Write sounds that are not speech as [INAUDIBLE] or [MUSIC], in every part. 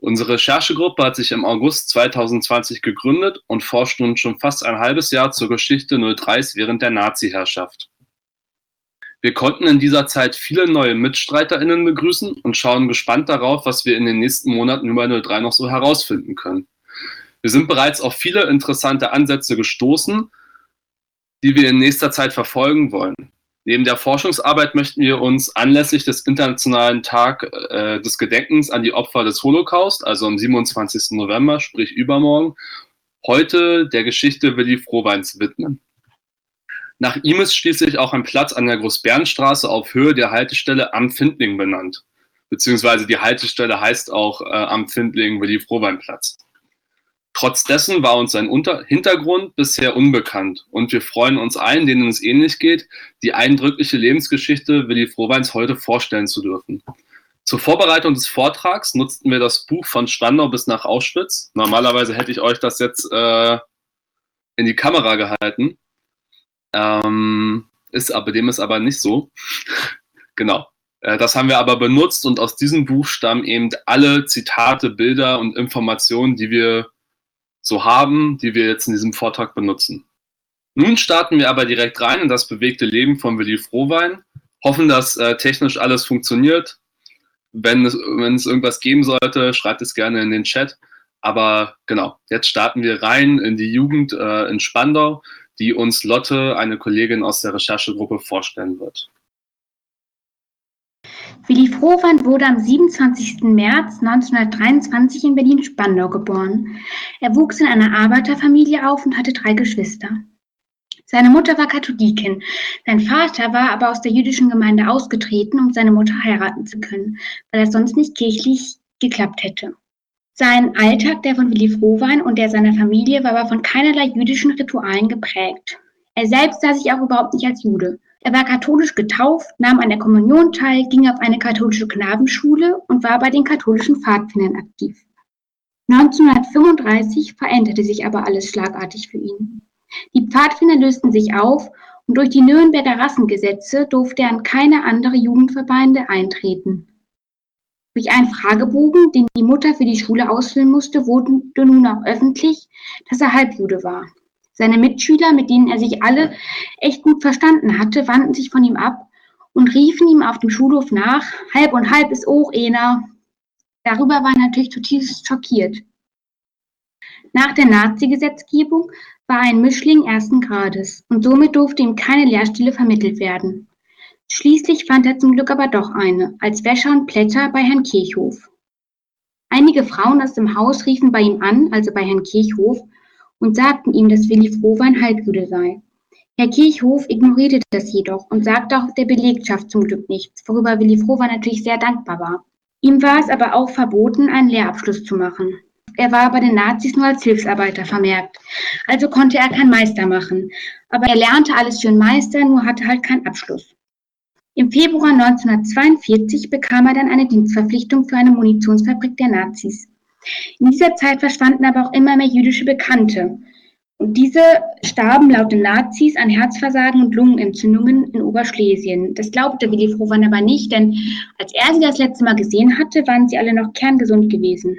Unsere Recherchegruppe hat sich im August 2020 gegründet und forscht nun schon fast ein halbes Jahr zur Geschichte 03s während der Nazi-Herrschaft. Wir konnten in dieser Zeit viele neue MitstreiterInnen begrüßen und schauen gespannt darauf, was wir in den nächsten Monaten über 03 noch so herausfinden können. Wir sind bereits auf viele interessante Ansätze gestoßen, die wir in nächster Zeit verfolgen wollen. Neben der Forschungsarbeit möchten wir uns anlässlich des Internationalen Tag äh, des Gedenkens an die Opfer des Holocaust, also am 27. November, sprich übermorgen, heute der Geschichte Willi Frohweins widmen. Nach ihm ist schließlich auch ein Platz an der Großbernstraße auf Höhe der Haltestelle Am Findling benannt. Beziehungsweise die Haltestelle heißt auch äh, Am Findling Willi Frohwein Platz. Trotz dessen war uns sein Unter Hintergrund bisher unbekannt und wir freuen uns allen, denen es ähnlich geht, die eindrückliche Lebensgeschichte Willi Frohweins heute vorstellen zu dürfen. Zur Vorbereitung des Vortrags nutzten wir das Buch von Spandau bis nach Auschwitz. Normalerweise hätte ich euch das jetzt äh, in die Kamera gehalten. Ähm, ist aber dem ist aber nicht so. [LAUGHS] genau. Äh, das haben wir aber benutzt und aus diesem Buch stammen eben alle Zitate, Bilder und Informationen, die wir so haben, die wir jetzt in diesem Vortrag benutzen. Nun starten wir aber direkt rein in das bewegte Leben von Willi Frohwein, hoffen, dass äh, technisch alles funktioniert. Wenn es, wenn es irgendwas geben sollte, schreibt es gerne in den Chat. Aber genau, jetzt starten wir rein in die Jugend äh, in Spandau, die uns Lotte, eine Kollegin aus der Recherchegruppe, vorstellen wird. Willi Frohwein wurde am 27. März 1923 in Berlin-Spandau geboren. Er wuchs in einer Arbeiterfamilie auf und hatte drei Geschwister. Seine Mutter war Katholikin. Sein Vater war aber aus der jüdischen Gemeinde ausgetreten, um seine Mutter heiraten zu können, weil er sonst nicht kirchlich geklappt hätte. Sein Alltag, der von Willi Frohwein und der seiner Familie, war aber von keinerlei jüdischen Ritualen geprägt. Er selbst sah sich auch überhaupt nicht als Jude. Er war katholisch getauft, nahm an der Kommunion teil, ging auf eine katholische Knabenschule und war bei den katholischen Pfadfindern aktiv. 1935 veränderte sich aber alles schlagartig für ihn. Die Pfadfinder lösten sich auf und durch die Nürnberger Rassengesetze durfte er an keine andere Jugendverbände eintreten. Durch einen Fragebogen, den die Mutter für die Schule ausfüllen musste, wurde nun auch öffentlich, dass er Halbjude war. Seine Mitschüler, mit denen er sich alle echt gut verstanden hatte, wandten sich von ihm ab und riefen ihm auf dem Schulhof nach, halb und halb ist auch einer. Darüber war er natürlich zutiefst schockiert. Nach der Nazi-Gesetzgebung war er ein Mischling ersten Grades und somit durfte ihm keine Lehrstelle vermittelt werden. Schließlich fand er zum Glück aber doch eine, als Wäscher und Plätter bei Herrn Kirchhof. Einige Frauen aus dem Haus riefen bei ihm an, also bei Herrn Kirchhof, und sagten ihm, dass Willi Frohwein Halbjude sei. Herr Kirchhof ignorierte das jedoch und sagte auch der Belegschaft zum Glück nichts, worüber Willi Frohwein natürlich sehr dankbar war. Ihm war es aber auch verboten, einen Lehrabschluss zu machen. Er war bei den Nazis nur als Hilfsarbeiter vermerkt, also konnte er keinen Meister machen. Aber er lernte alles für einen Meister, nur hatte halt keinen Abschluss. Im Februar 1942 bekam er dann eine Dienstverpflichtung für eine Munitionsfabrik der Nazis. In dieser Zeit verschwanden aber auch immer mehr jüdische Bekannte. Und diese starben laut den Nazis an Herzversagen und Lungenentzündungen in Oberschlesien. Das glaubte Willi Frohmann aber nicht, denn als er sie das letzte Mal gesehen hatte, waren sie alle noch kerngesund gewesen.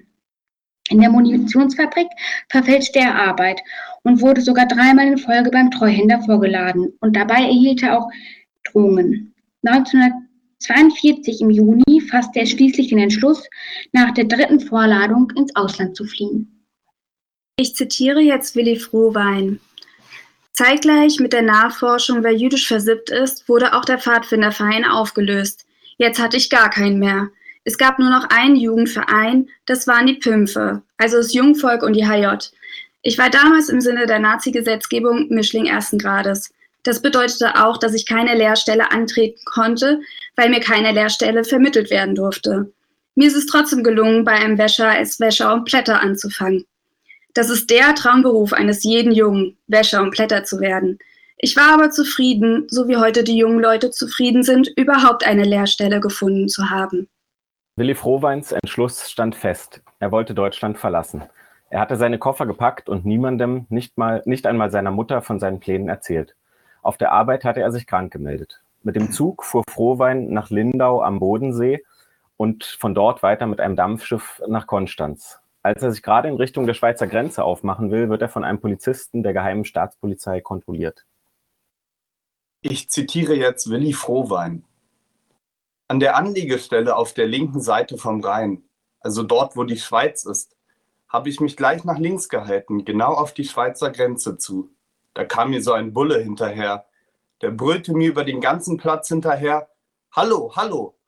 In der Munitionsfabrik verfälschte er Arbeit und wurde sogar dreimal in Folge beim Treuhänder vorgeladen. Und dabei erhielt er auch Drohungen. 1900 1942 im Juni fasste er schließlich den Entschluss, nach der dritten Vorladung ins Ausland zu fliehen. Ich zitiere jetzt Willi Frohwein. Zeitgleich mit der Nachforschung, wer jüdisch versippt ist, wurde auch der Pfadfinderverein aufgelöst. Jetzt hatte ich gar keinen mehr. Es gab nur noch einen Jugendverein, das waren die Pümpfe, also das Jungvolk und die HJ. Ich war damals im Sinne der Nazi-Gesetzgebung Mischling ersten Grades. Das bedeutete auch, dass ich keine Lehrstelle antreten konnte, weil mir keine Lehrstelle vermittelt werden durfte. Mir ist es trotzdem gelungen, bei einem Wäscher als Wäscher und Plätter anzufangen. Das ist der Traumberuf eines jeden Jungen, Wäscher und Plätter zu werden. Ich war aber zufrieden, so wie heute die jungen Leute zufrieden sind, überhaupt eine Lehrstelle gefunden zu haben. Willi Frohweins Entschluss stand fest. Er wollte Deutschland verlassen. Er hatte seine Koffer gepackt und niemandem, nicht, mal, nicht einmal seiner Mutter, von seinen Plänen erzählt. Auf der Arbeit hatte er sich krank gemeldet. Mit dem Zug fuhr Frohwein nach Lindau am Bodensee und von dort weiter mit einem Dampfschiff nach Konstanz. Als er sich gerade in Richtung der Schweizer Grenze aufmachen will, wird er von einem Polizisten der geheimen Staatspolizei kontrolliert. Ich zitiere jetzt Willi Frohwein. An der Anliegestelle auf der linken Seite vom Rhein, also dort, wo die Schweiz ist, habe ich mich gleich nach links gehalten, genau auf die Schweizer Grenze zu. Da kam mir so ein Bulle hinterher. Der brüllte mir über den ganzen Platz hinterher: Hallo, hallo!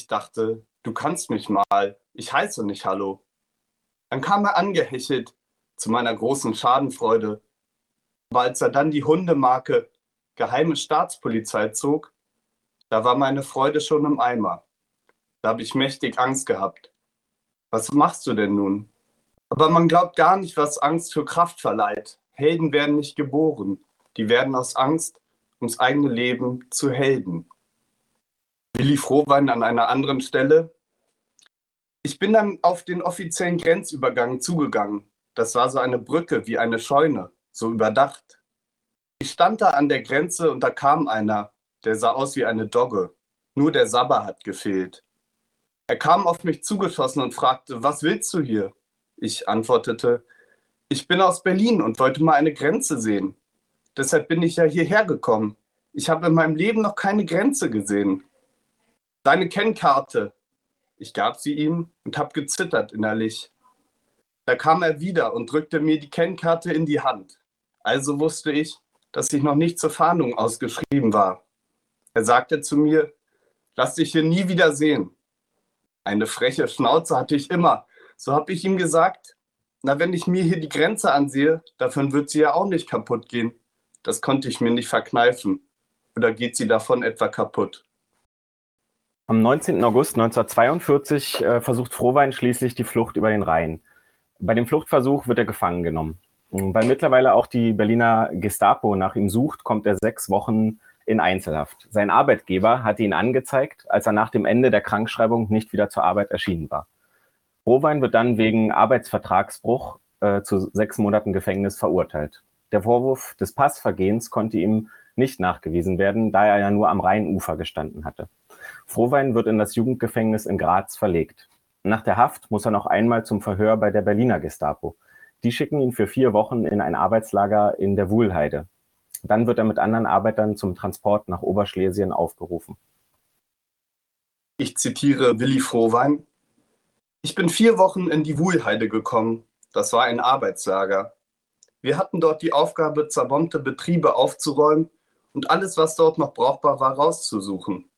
Ich dachte, du kannst mich mal, ich heiße nicht Hallo. Dann kam er angehechelt, zu meiner großen Schadenfreude. Aber als er dann die Hundemarke Geheime Staatspolizei zog, da war meine Freude schon im Eimer. Da habe ich mächtig Angst gehabt. Was machst du denn nun? Aber man glaubt gar nicht, was Angst für Kraft verleiht. Helden werden nicht geboren. Die werden aus Angst ums eigene Leben zu Helden. Willi Frohwein an einer anderen Stelle. Ich bin dann auf den offiziellen Grenzübergang zugegangen. Das war so eine Brücke wie eine Scheune, so überdacht. Ich stand da an der Grenze und da kam einer, der sah aus wie eine Dogge. Nur der Sabber hat gefehlt. Er kam auf mich zugeschossen und fragte, was willst du hier? Ich antwortete, ich bin aus Berlin und wollte mal eine Grenze sehen. Deshalb bin ich ja hierher gekommen. Ich habe in meinem Leben noch keine Grenze gesehen. Deine Kennkarte. Ich gab sie ihm und habe gezittert innerlich. Da kam er wieder und drückte mir die Kennkarte in die Hand. Also wusste ich, dass ich noch nicht zur Fahndung ausgeschrieben war. Er sagte zu mir, lass dich hier nie wieder sehen. Eine freche Schnauze hatte ich immer, so habe ich ihm gesagt, na, wenn ich mir hier die Grenze ansehe, davon wird sie ja auch nicht kaputt gehen. Das konnte ich mir nicht verkneifen. Oder geht sie davon etwa kaputt? Am 19. August 1942 äh, versucht Frohwein schließlich die Flucht über den Rhein. Bei dem Fluchtversuch wird er gefangen genommen. Weil mittlerweile auch die Berliner Gestapo nach ihm sucht, kommt er sechs Wochen in Einzelhaft. Sein Arbeitgeber hatte ihn angezeigt, als er nach dem Ende der Krankschreibung nicht wieder zur Arbeit erschienen war. Rowein wird dann wegen Arbeitsvertragsbruch äh, zu sechs Monaten Gefängnis verurteilt. Der Vorwurf des Passvergehens konnte ihm nicht nachgewiesen werden, da er ja nur am Rheinufer gestanden hatte. Frohwein wird in das Jugendgefängnis in Graz verlegt. Nach der Haft muss er noch einmal zum Verhör bei der Berliner Gestapo. Die schicken ihn für vier Wochen in ein Arbeitslager in der Wuhlheide. Dann wird er mit anderen Arbeitern zum Transport nach Oberschlesien aufgerufen. Ich zitiere Willi Frohwein. Ich bin vier Wochen in die Wuhlheide gekommen. Das war ein Arbeitslager. Wir hatten dort die Aufgabe, zerbombte Betriebe aufzuräumen und alles, was dort noch brauchbar war, rauszusuchen.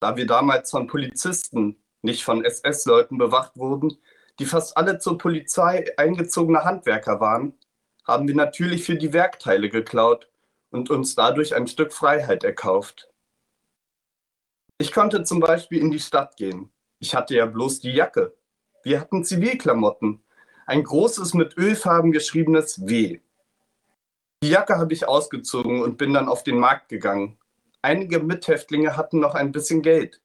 Da wir damals von Polizisten, nicht von SS-Leuten bewacht wurden, die fast alle zur Polizei eingezogene Handwerker waren, haben wir natürlich für die Werkteile geklaut und uns dadurch ein Stück Freiheit erkauft. Ich konnte zum Beispiel in die Stadt gehen. Ich hatte ja bloß die Jacke. Wir hatten Zivilklamotten. Ein großes mit Ölfarben geschriebenes W. Die Jacke habe ich ausgezogen und bin dann auf den Markt gegangen. Einige Mithäftlinge hatten noch ein bisschen Geld.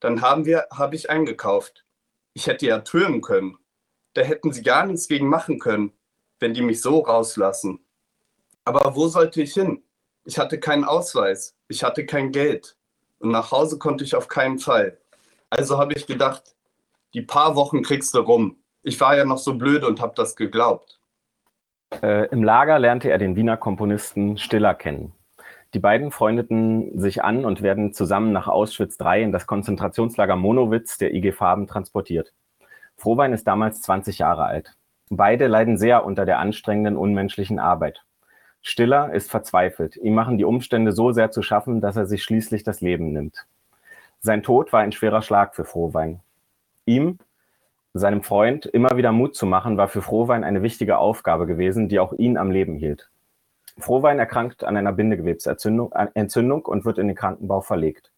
Dann haben wir, habe ich eingekauft. Ich hätte ja tönen können. Da hätten sie gar nichts gegen machen können, wenn die mich so rauslassen. Aber wo sollte ich hin? Ich hatte keinen Ausweis. Ich hatte kein Geld. Und nach Hause konnte ich auf keinen Fall. Also habe ich gedacht, die paar Wochen kriegst du rum. Ich war ja noch so blöd und habe das geglaubt. Äh, Im Lager lernte er den Wiener Komponisten Stiller kennen. Die beiden freundeten sich an und werden zusammen nach Auschwitz III in das Konzentrationslager Monowitz der IG Farben transportiert. Frohwein ist damals 20 Jahre alt. Beide leiden sehr unter der anstrengenden, unmenschlichen Arbeit. Stiller ist verzweifelt. Ihm machen die Umstände so sehr zu schaffen, dass er sich schließlich das Leben nimmt. Sein Tod war ein schwerer Schlag für Frohwein. Ihm, seinem Freund, immer wieder Mut zu machen, war für Frohwein eine wichtige Aufgabe gewesen, die auch ihn am Leben hielt. Frohwein erkrankt an einer Bindegewebsentzündung und wird in den Krankenbau verlegt.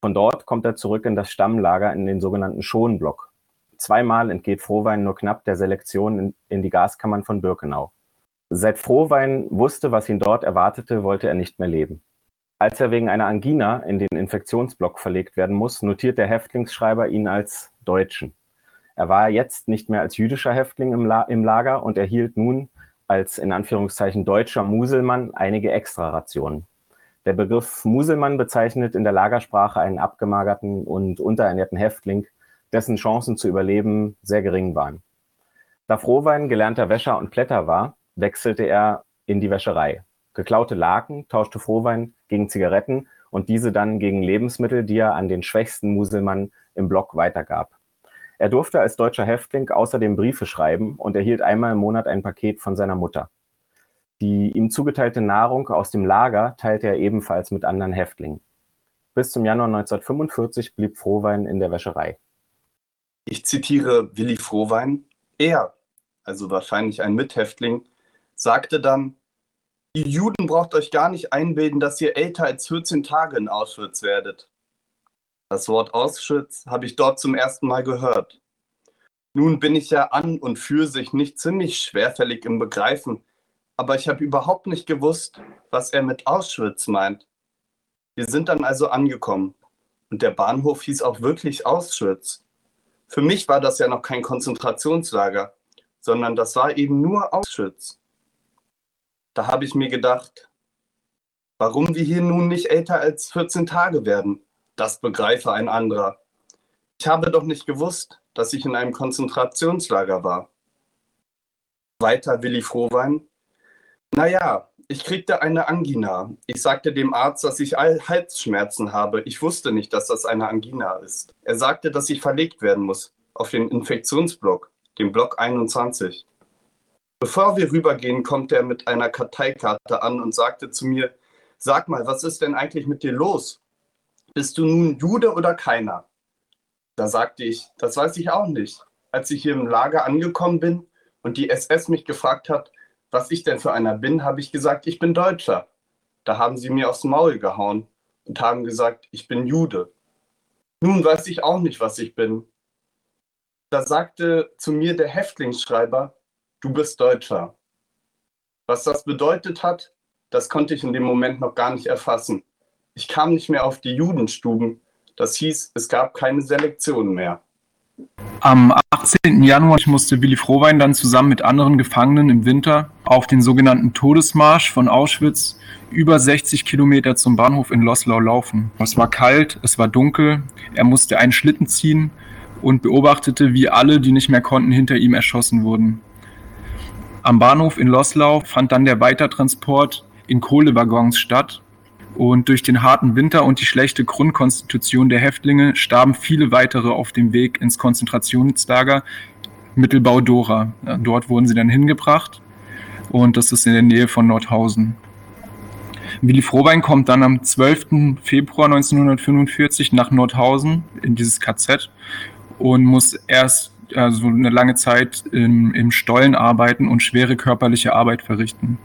Von dort kommt er zurück in das Stammlager in den sogenannten Schonblock. Zweimal entgeht Frohwein nur knapp der Selektion in, in die Gaskammern von Birkenau. Seit Frohwein wusste, was ihn dort erwartete, wollte er nicht mehr leben. Als er wegen einer Angina in den Infektionsblock verlegt werden muss, notiert der Häftlingsschreiber ihn als Deutschen. Er war jetzt nicht mehr als jüdischer Häftling im, La im Lager und erhielt nun als in Anführungszeichen deutscher Muselmann einige Extrarationen. Der Begriff Muselmann bezeichnet in der Lagersprache einen abgemagerten und unterernährten Häftling, dessen Chancen zu überleben sehr gering waren. Da Frohwein gelernter Wäscher und Plätter war, wechselte er in die Wäscherei. Geklaute Laken tauschte Frohwein gegen Zigaretten und diese dann gegen Lebensmittel, die er an den schwächsten Muselmann im Block weitergab. Er durfte als deutscher Häftling außerdem Briefe schreiben und erhielt einmal im Monat ein Paket von seiner Mutter. Die ihm zugeteilte Nahrung aus dem Lager teilte er ebenfalls mit anderen Häftlingen. Bis zum Januar 1945 blieb Frohwein in der Wäscherei. Ich zitiere Willi Frohwein. Er, also wahrscheinlich ein Mithäftling, sagte dann, ihr Juden braucht euch gar nicht einbilden, dass ihr älter als 14 Tage in Auschwitz werdet. Das Wort Auschwitz habe ich dort zum ersten Mal gehört. Nun bin ich ja an und für sich nicht ziemlich schwerfällig im Begreifen, aber ich habe überhaupt nicht gewusst, was er mit Auschwitz meint. Wir sind dann also angekommen und der Bahnhof hieß auch wirklich Auschwitz. Für mich war das ja noch kein Konzentrationslager, sondern das war eben nur Auschwitz. Da habe ich mir gedacht, warum wir hier nun nicht älter als 14 Tage werden, das begreife ein anderer. Ich habe doch nicht gewusst, dass ich in einem Konzentrationslager war. Weiter Willi Frohwein, naja, ich kriegte eine Angina. Ich sagte dem Arzt, dass ich Halsschmerzen habe. Ich wusste nicht, dass das eine Angina ist. Er sagte, dass ich verlegt werden muss auf den Infektionsblock, den Block 21. Bevor wir rübergehen, kommt er mit einer Karteikarte an und sagte zu mir, sag mal, was ist denn eigentlich mit dir los? Bist du nun Jude oder keiner? Da sagte ich, das weiß ich auch nicht. Als ich hier im Lager angekommen bin und die SS mich gefragt hat, was ich denn für einer bin, habe ich gesagt, ich bin Deutscher. Da haben sie mir aufs Maul gehauen und haben gesagt, ich bin Jude. Nun weiß ich auch nicht, was ich bin. Da sagte zu mir der Häftlingsschreiber, du bist Deutscher. Was das bedeutet hat, das konnte ich in dem Moment noch gar nicht erfassen. Ich kam nicht mehr auf die Judenstuben. Das hieß, es gab keine Selektion mehr. Am 18. Januar musste Willi Frohwein dann zusammen mit anderen Gefangenen im Winter auf den sogenannten Todesmarsch von Auschwitz über 60 Kilometer zum Bahnhof in Loslau laufen. Es war kalt, es war dunkel, er musste einen Schlitten ziehen und beobachtete, wie alle, die nicht mehr konnten, hinter ihm erschossen wurden. Am Bahnhof in Loslau fand dann der Weitertransport in Kohlewaggons statt und durch den harten Winter und die schlechte Grundkonstitution der Häftlinge starben viele weitere auf dem Weg ins Konzentrationslager Mittelbau Dora. Dort wurden sie dann hingebracht und das ist in der Nähe von Nordhausen. Willi Frohbein kommt dann am 12. Februar 1945 nach Nordhausen in dieses KZ und muss erst also eine lange Zeit im, im Stollen arbeiten und schwere körperliche Arbeit verrichten.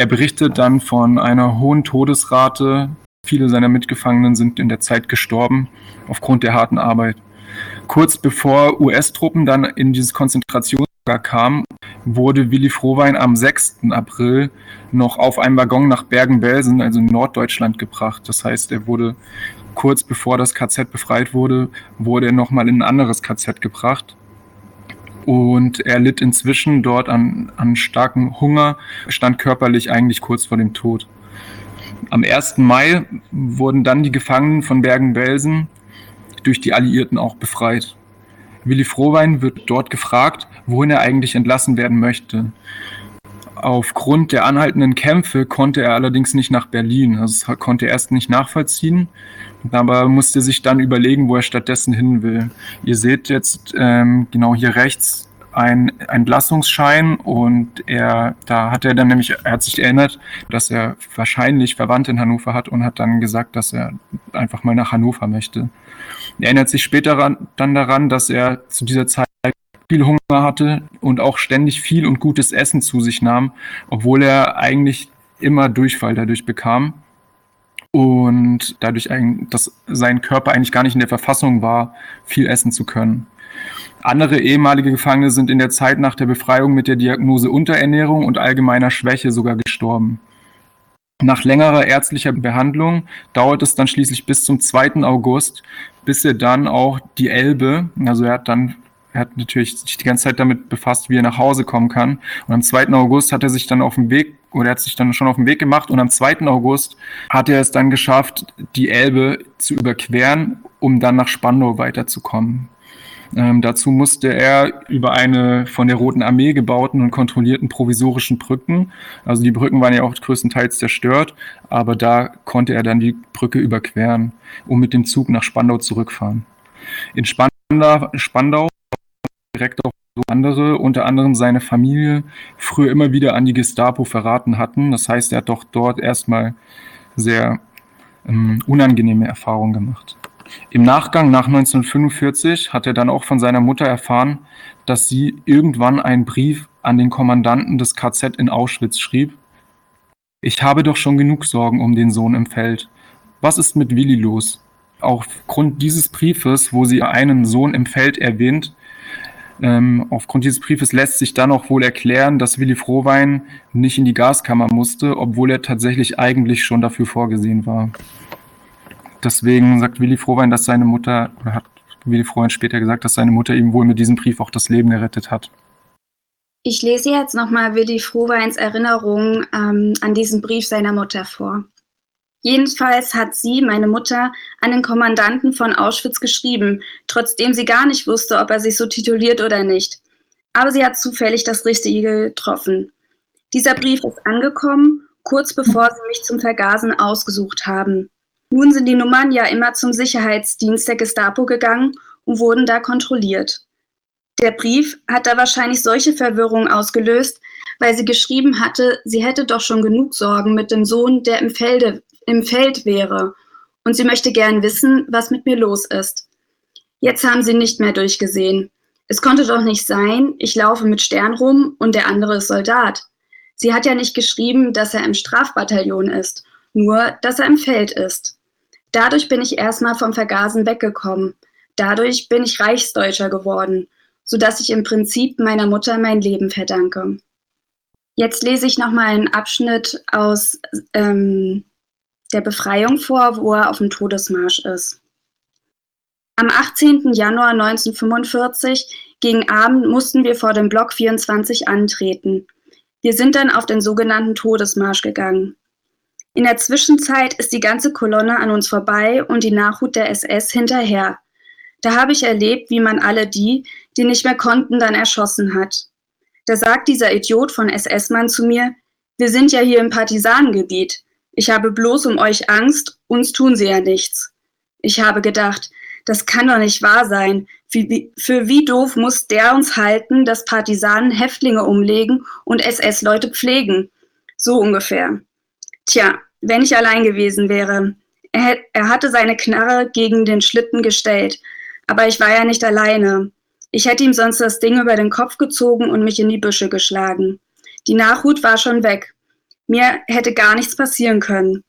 Er berichtet dann von einer hohen Todesrate. Viele seiner Mitgefangenen sind in der Zeit gestorben aufgrund der harten Arbeit. Kurz bevor US-Truppen dann in dieses Konzentrationslager kamen, wurde Willi Frohwein am 6. April noch auf einem Waggon nach Bergen-Belsen, also in Norddeutschland, gebracht. Das heißt, er wurde kurz bevor das KZ befreit wurde, wurde er nochmal in ein anderes KZ gebracht. Und er litt inzwischen dort an, an starkem Hunger, stand körperlich eigentlich kurz vor dem Tod. Am 1. Mai wurden dann die Gefangenen von Bergen-Belsen durch die Alliierten auch befreit. Willi Frohwein wird dort gefragt, wohin er eigentlich entlassen werden möchte. Aufgrund der anhaltenden Kämpfe konnte er allerdings nicht nach Berlin. Das konnte er erst nicht nachvollziehen, aber musste sich dann überlegen, wo er stattdessen hin will. Ihr seht jetzt ähm, genau hier rechts ein Entlassungsschein und er, da hat er dann nämlich, er hat sich erinnert, dass er wahrscheinlich Verwandte in Hannover hat und hat dann gesagt, dass er einfach mal nach Hannover möchte. Er erinnert sich später dann daran, dass er zu dieser Zeit viel Hunger hatte und auch ständig viel und gutes Essen zu sich nahm, obwohl er eigentlich immer Durchfall dadurch bekam und dadurch, dass sein Körper eigentlich gar nicht in der Verfassung war, viel essen zu können. Andere ehemalige Gefangene sind in der Zeit nach der Befreiung mit der Diagnose Unterernährung und allgemeiner Schwäche sogar gestorben. Nach längerer ärztlicher Behandlung dauert es dann schließlich bis zum 2. August, bis er dann auch die Elbe, also er hat dann er hat natürlich sich die ganze Zeit damit befasst, wie er nach Hause kommen kann. Und am 2. August hat er sich dann auf den Weg oder er hat sich dann schon auf den Weg gemacht und am 2. August hat er es dann geschafft, die Elbe zu überqueren, um dann nach Spandau weiterzukommen. Ähm, dazu musste er über eine von der Roten Armee gebauten und kontrollierten provisorischen Brücken, also die Brücken waren ja auch größtenteils zerstört, aber da konnte er dann die Brücke überqueren, um mit dem Zug nach Spandau zurückfahren. In Spandau, Spandau direkt auch andere, unter anderem seine Familie, früher immer wieder an die Gestapo verraten hatten. Das heißt, er hat doch dort erstmal sehr ähm, unangenehme Erfahrungen gemacht. Im Nachgang nach 1945 hat er dann auch von seiner Mutter erfahren, dass sie irgendwann einen Brief an den Kommandanten des KZ in Auschwitz schrieb. Ich habe doch schon genug Sorgen um den Sohn im Feld. Was ist mit Willi los? Aufgrund dieses Briefes, wo sie einen Sohn im Feld erwähnt, ähm, aufgrund dieses Briefes lässt sich dann auch wohl erklären, dass Willi Frohwein nicht in die Gaskammer musste, obwohl er tatsächlich eigentlich schon dafür vorgesehen war. Deswegen sagt Willi Frohwein, dass seine Mutter, oder hat Willi Frohwein später gesagt, dass seine Mutter ihm wohl mit diesem Brief auch das Leben gerettet hat. Ich lese jetzt nochmal Willi Frohweins Erinnerung ähm, an diesen Brief seiner Mutter vor. Jedenfalls hat sie, meine Mutter, an den Kommandanten von Auschwitz geschrieben, trotzdem sie gar nicht wusste, ob er sich so tituliert oder nicht. Aber sie hat zufällig das Richtige getroffen. Dieser Brief ist angekommen, kurz bevor sie mich zum Vergasen ausgesucht haben. Nun sind die Nummern ja immer zum Sicherheitsdienst der Gestapo gegangen und wurden da kontrolliert. Der Brief hat da wahrscheinlich solche Verwirrung ausgelöst, weil sie geschrieben hatte, sie hätte doch schon genug Sorgen mit dem Sohn, der im, Felde, im Feld wäre. Und sie möchte gern wissen, was mit mir los ist. Jetzt haben sie nicht mehr durchgesehen. Es konnte doch nicht sein, ich laufe mit Stern rum und der andere ist Soldat. Sie hat ja nicht geschrieben, dass er im Strafbataillon ist, nur dass er im Feld ist. Dadurch bin ich erstmal vom Vergasen weggekommen. Dadurch bin ich Reichsdeutscher geworden, sodass ich im Prinzip meiner Mutter mein Leben verdanke. Jetzt lese ich nochmal einen Abschnitt aus ähm, der Befreiung vor, wo er auf dem Todesmarsch ist. Am 18. Januar 1945 gegen Abend mussten wir vor dem Block 24 antreten. Wir sind dann auf den sogenannten Todesmarsch gegangen. In der Zwischenzeit ist die ganze Kolonne an uns vorbei und die Nachhut der SS hinterher. Da habe ich erlebt, wie man alle die, die nicht mehr konnten, dann erschossen hat. Da sagt dieser Idiot von SS-Mann zu mir, wir sind ja hier im Partisanengebiet. Ich habe bloß um euch Angst, uns tun sie ja nichts. Ich habe gedacht, das kann doch nicht wahr sein. Für wie doof muss der uns halten, dass Partisanen Häftlinge umlegen und SS-Leute pflegen? So ungefähr. Tja, wenn ich allein gewesen wäre. Er, er hatte seine Knarre gegen den Schlitten gestellt, aber ich war ja nicht alleine. Ich hätte ihm sonst das Ding über den Kopf gezogen und mich in die Büsche geschlagen. Die Nachhut war schon weg. Mir hätte gar nichts passieren können.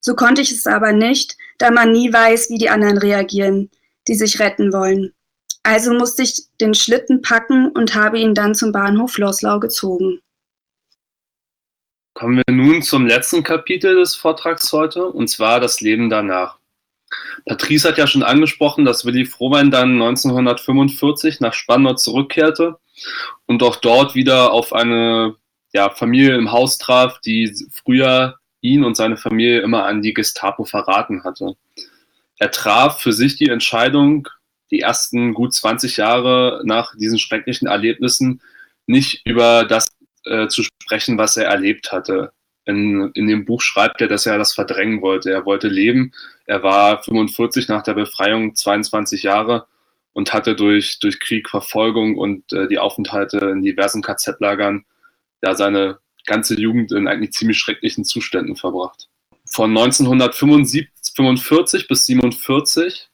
So konnte ich es aber nicht, da man nie weiß, wie die anderen reagieren, die sich retten wollen. Also musste ich den Schlitten packen und habe ihn dann zum Bahnhof Loslau gezogen. Kommen wir nun zum letzten Kapitel des Vortrags heute, und zwar das Leben danach. Patrice hat ja schon angesprochen, dass Willi Frohwein dann 1945 nach Spandau zurückkehrte und auch dort wieder auf eine ja, Familie im Haus traf, die früher ihn und seine Familie immer an die Gestapo verraten hatte. Er traf für sich die Entscheidung, die ersten gut 20 Jahre nach diesen schrecklichen Erlebnissen nicht über das äh, zu sprechen, was er erlebt hatte. In, in dem Buch schreibt er, dass er das verdrängen wollte. Er wollte leben. Er war 45 nach der Befreiung, 22 Jahre und hatte durch, durch Krieg, Verfolgung und äh, die Aufenthalte in diversen KZ-Lagern ja seine ganze Jugend in eigentlich ziemlich schrecklichen Zuständen verbracht. Von 1945 bis 1947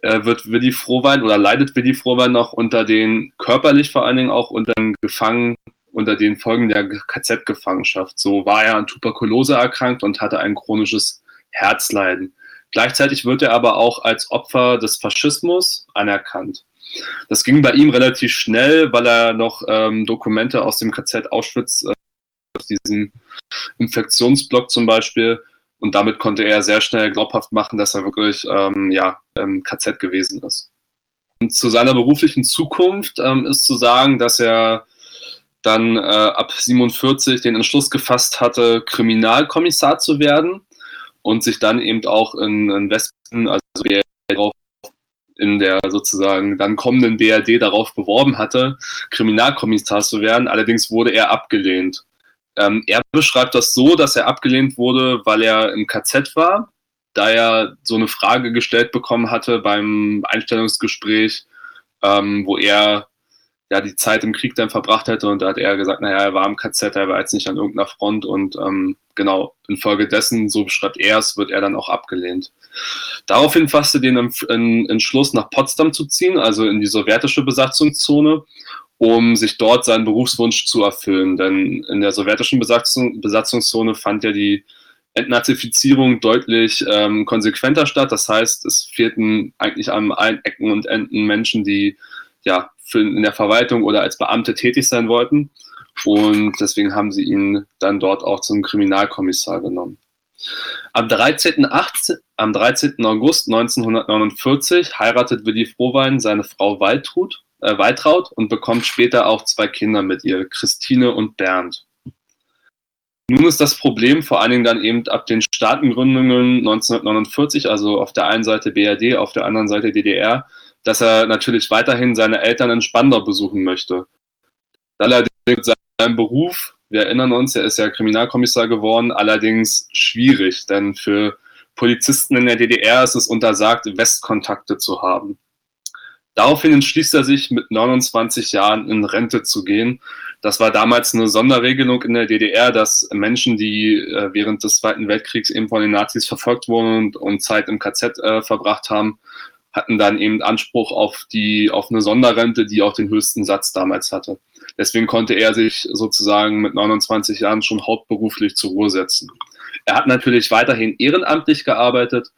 äh, wird Willi Frohwein oder leidet Willi Frohwein noch unter den, körperlich vor allen Dingen auch unter den Gefangenen unter den Folgen der KZ-Gefangenschaft. So war er an Tuberkulose erkrankt und hatte ein chronisches Herzleiden. Gleichzeitig wird er aber auch als Opfer des Faschismus anerkannt. Das ging bei ihm relativ schnell, weil er noch ähm, Dokumente aus dem KZ Auschwitz, äh, aus diesem Infektionsblock zum Beispiel, und damit konnte er sehr schnell glaubhaft machen, dass er wirklich ähm, ja, im KZ gewesen ist. Und zu seiner beruflichen Zukunft ähm, ist zu sagen, dass er dann äh, ab 47 den Entschluss gefasst hatte, Kriminalkommissar zu werden und sich dann eben auch in, in Westen, also in der sozusagen dann kommenden BRD darauf beworben hatte, Kriminalkommissar zu werden. Allerdings wurde er abgelehnt. Ähm, er beschreibt das so, dass er abgelehnt wurde, weil er im KZ war, da er so eine Frage gestellt bekommen hatte beim Einstellungsgespräch, ähm, wo er ja die Zeit im Krieg dann verbracht hätte und da hat er gesagt, naja, er war im KZ, er war jetzt nicht an irgendeiner Front und ähm, genau, infolgedessen, so beschreibt er es, wird er dann auch abgelehnt. Daraufhin fasste den Entschluss, nach Potsdam zu ziehen, also in die sowjetische Besatzungszone, um sich dort seinen Berufswunsch zu erfüllen. Denn in der sowjetischen Besatzung, Besatzungszone fand ja die Entnazifizierung deutlich ähm, konsequenter statt. Das heißt, es fehlten eigentlich an allen Ecken und Enden Menschen, die ja für, in der Verwaltung oder als Beamte tätig sein wollten. Und deswegen haben sie ihn dann dort auch zum Kriminalkommissar genommen. Am 13. 18, am 13. August 1949 heiratet Willi Frohwein seine Frau Waltrud, äh, Waltraud und bekommt später auch zwei Kinder mit ihr, Christine und Bernd. Nun ist das Problem vor allen Dingen dann eben ab den Staatengründungen 1949, also auf der einen Seite BRD, auf der anderen Seite DDR, dass er natürlich weiterhin seine Eltern in Spandau besuchen möchte. Allerdings sein Beruf, wir erinnern uns, er ist ja Kriminalkommissar geworden, allerdings schwierig, denn für Polizisten in der DDR ist es untersagt, Westkontakte zu haben. Daraufhin entschließt er sich, mit 29 Jahren in Rente zu gehen. Das war damals eine Sonderregelung in der DDR, dass Menschen, die äh, während des Zweiten Weltkriegs eben von den Nazis verfolgt wurden und, und Zeit im KZ äh, verbracht haben, hatten dann eben Anspruch auf die, auf eine Sonderrente, die auch den höchsten Satz damals hatte. Deswegen konnte er sich sozusagen mit 29 Jahren schon hauptberuflich zur Ruhe setzen. Er hat natürlich weiterhin ehrenamtlich gearbeitet.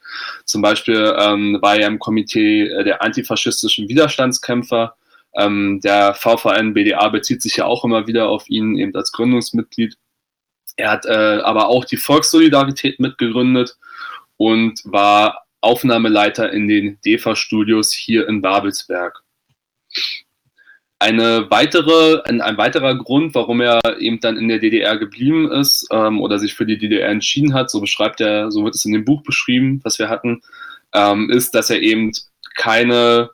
Zum Beispiel ähm, war er im Komitee der antifaschistischen Widerstandskämpfer. Ähm, der VVN BDA bezieht sich ja auch immer wieder auf ihn, eben als Gründungsmitglied. Er hat äh, aber auch die Volkssolidarität mitgegründet und war Aufnahmeleiter in den DEFA-Studios hier in Babelsberg. Eine weitere, ein, ein, weiterer Grund, warum er eben dann in der DDR geblieben ist ähm, oder sich für die DDR entschieden hat, so beschreibt er, so wird es in dem Buch beschrieben, was wir hatten, ähm, ist, dass er eben keine,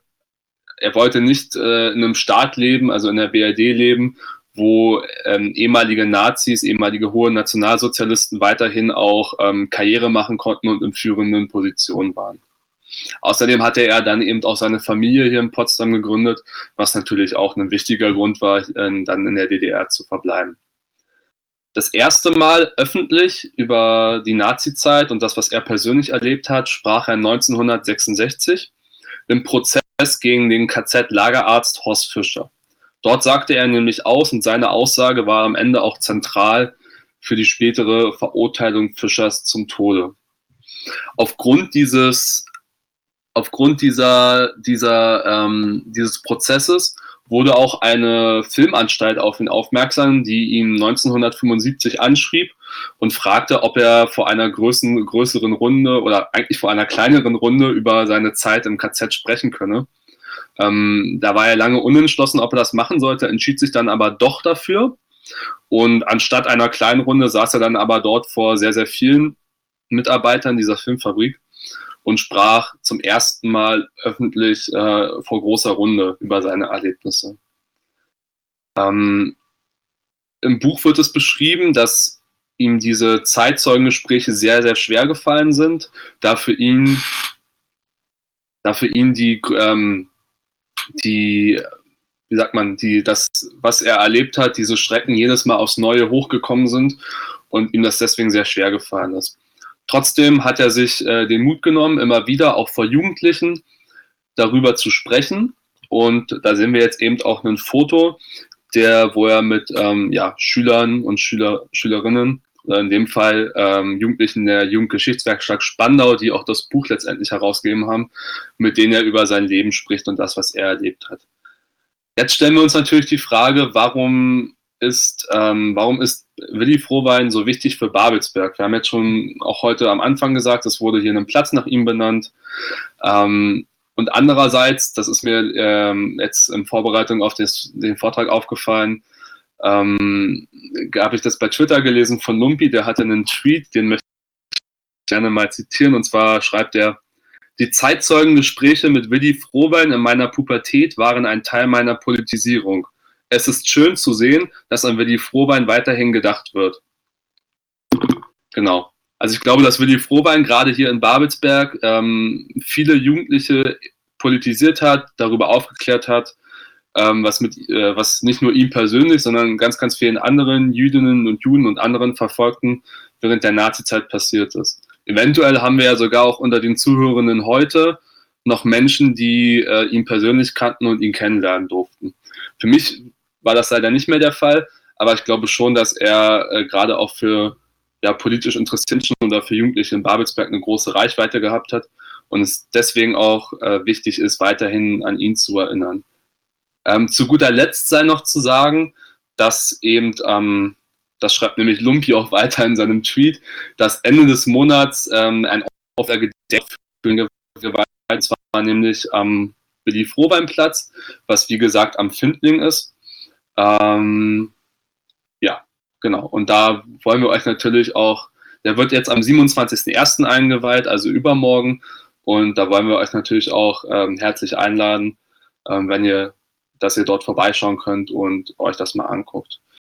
er wollte nicht äh, in einem Staat leben, also in der BRD leben, wo ähm, ehemalige Nazis, ehemalige hohe Nationalsozialisten weiterhin auch ähm, Karriere machen konnten und in führenden Positionen waren. Außerdem hatte er dann eben auch seine Familie hier in Potsdam gegründet, was natürlich auch ein wichtiger Grund war, äh, dann in der DDR zu verbleiben. Das erste Mal öffentlich über die Nazizeit und das, was er persönlich erlebt hat, sprach er 1966 im Prozess gegen den KZ-Lagerarzt Horst Fischer. Dort sagte er nämlich aus und seine Aussage war am Ende auch zentral für die spätere Verurteilung Fischers zum Tode. Aufgrund dieses, aufgrund dieser, dieser, ähm, dieses Prozesses wurde auch eine Filmanstalt auf ihn aufmerksam, die ihn 1975 anschrieb und fragte, ob er vor einer größeren, größeren Runde oder eigentlich vor einer kleineren Runde über seine Zeit im KZ sprechen könne. Ähm, da war er lange unentschlossen, ob er das machen sollte, entschied sich dann aber doch dafür. Und anstatt einer kleinen Runde saß er dann aber dort vor sehr, sehr vielen Mitarbeitern dieser Filmfabrik und sprach zum ersten Mal öffentlich äh, vor großer Runde über seine Erlebnisse. Ähm, Im Buch wird es beschrieben, dass ihm diese Zeitzeugengespräche sehr, sehr schwer gefallen sind, da für ihn, da für ihn die ähm, die, wie sagt man, die, das, was er erlebt hat, diese Schrecken jedes Mal aufs Neue hochgekommen sind und ihm das deswegen sehr schwer gefallen ist. Trotzdem hat er sich äh, den Mut genommen, immer wieder auch vor Jugendlichen darüber zu sprechen. Und da sehen wir jetzt eben auch ein Foto, der, wo er mit ähm, ja, Schülern und Schüler, Schülerinnen in dem Fall ähm, Jugendlichen der Jugendgeschichtswerkstatt Spandau, die auch das Buch letztendlich herausgegeben haben, mit denen er über sein Leben spricht und das, was er erlebt hat. Jetzt stellen wir uns natürlich die Frage, warum ist, ähm, warum ist Willi Frohwein so wichtig für Babelsberg? Wir haben jetzt schon auch heute am Anfang gesagt, es wurde hier ein Platz nach ihm benannt. Ähm, und andererseits, das ist mir ähm, jetzt in Vorbereitung auf des, den Vortrag aufgefallen, ähm, habe ich das bei Twitter gelesen von Lumpi, der hatte einen Tweet, den möchte ich gerne mal zitieren, und zwar schreibt er, die Zeitzeugengespräche mit Willi Frohbein in meiner Pubertät waren ein Teil meiner Politisierung. Es ist schön zu sehen, dass an Willi Frohbein weiterhin gedacht wird. Genau. Also ich glaube, dass Willi Frohbein gerade hier in Babelsberg ähm, viele Jugendliche politisiert hat, darüber aufgeklärt hat, ähm, was, mit, äh, was nicht nur ihm persönlich, sondern ganz, ganz vielen anderen Jüdinnen und Juden und anderen Verfolgten während der Nazizeit passiert ist. Eventuell haben wir ja sogar auch unter den Zuhörenden heute noch Menschen, die äh, ihn persönlich kannten und ihn kennenlernen durften. Für mich war das leider nicht mehr der Fall, aber ich glaube schon, dass er äh, gerade auch für ja, politisch Interessenten oder für Jugendliche in Babelsberg eine große Reichweite gehabt hat und es deswegen auch äh, wichtig ist, weiterhin an ihn zu erinnern. Ähm, zu guter Letzt sei noch zu sagen, dass eben ähm, das schreibt nämlich Lumpi auch weiter in seinem Tweet, dass Ende des Monats ähm, ein Aufwergedeck für Gewalt war, nämlich am Willi Frohweinplatz, was wie gesagt am Findling ist. Ähm, ja, genau. Und da wollen wir euch natürlich auch, der wird jetzt am 27.01. eingeweiht, also übermorgen. Und da wollen wir euch natürlich auch ähm, herzlich einladen, ähm, wenn ihr, dass ihr dort vorbeischauen könnt und euch das mal anguckt.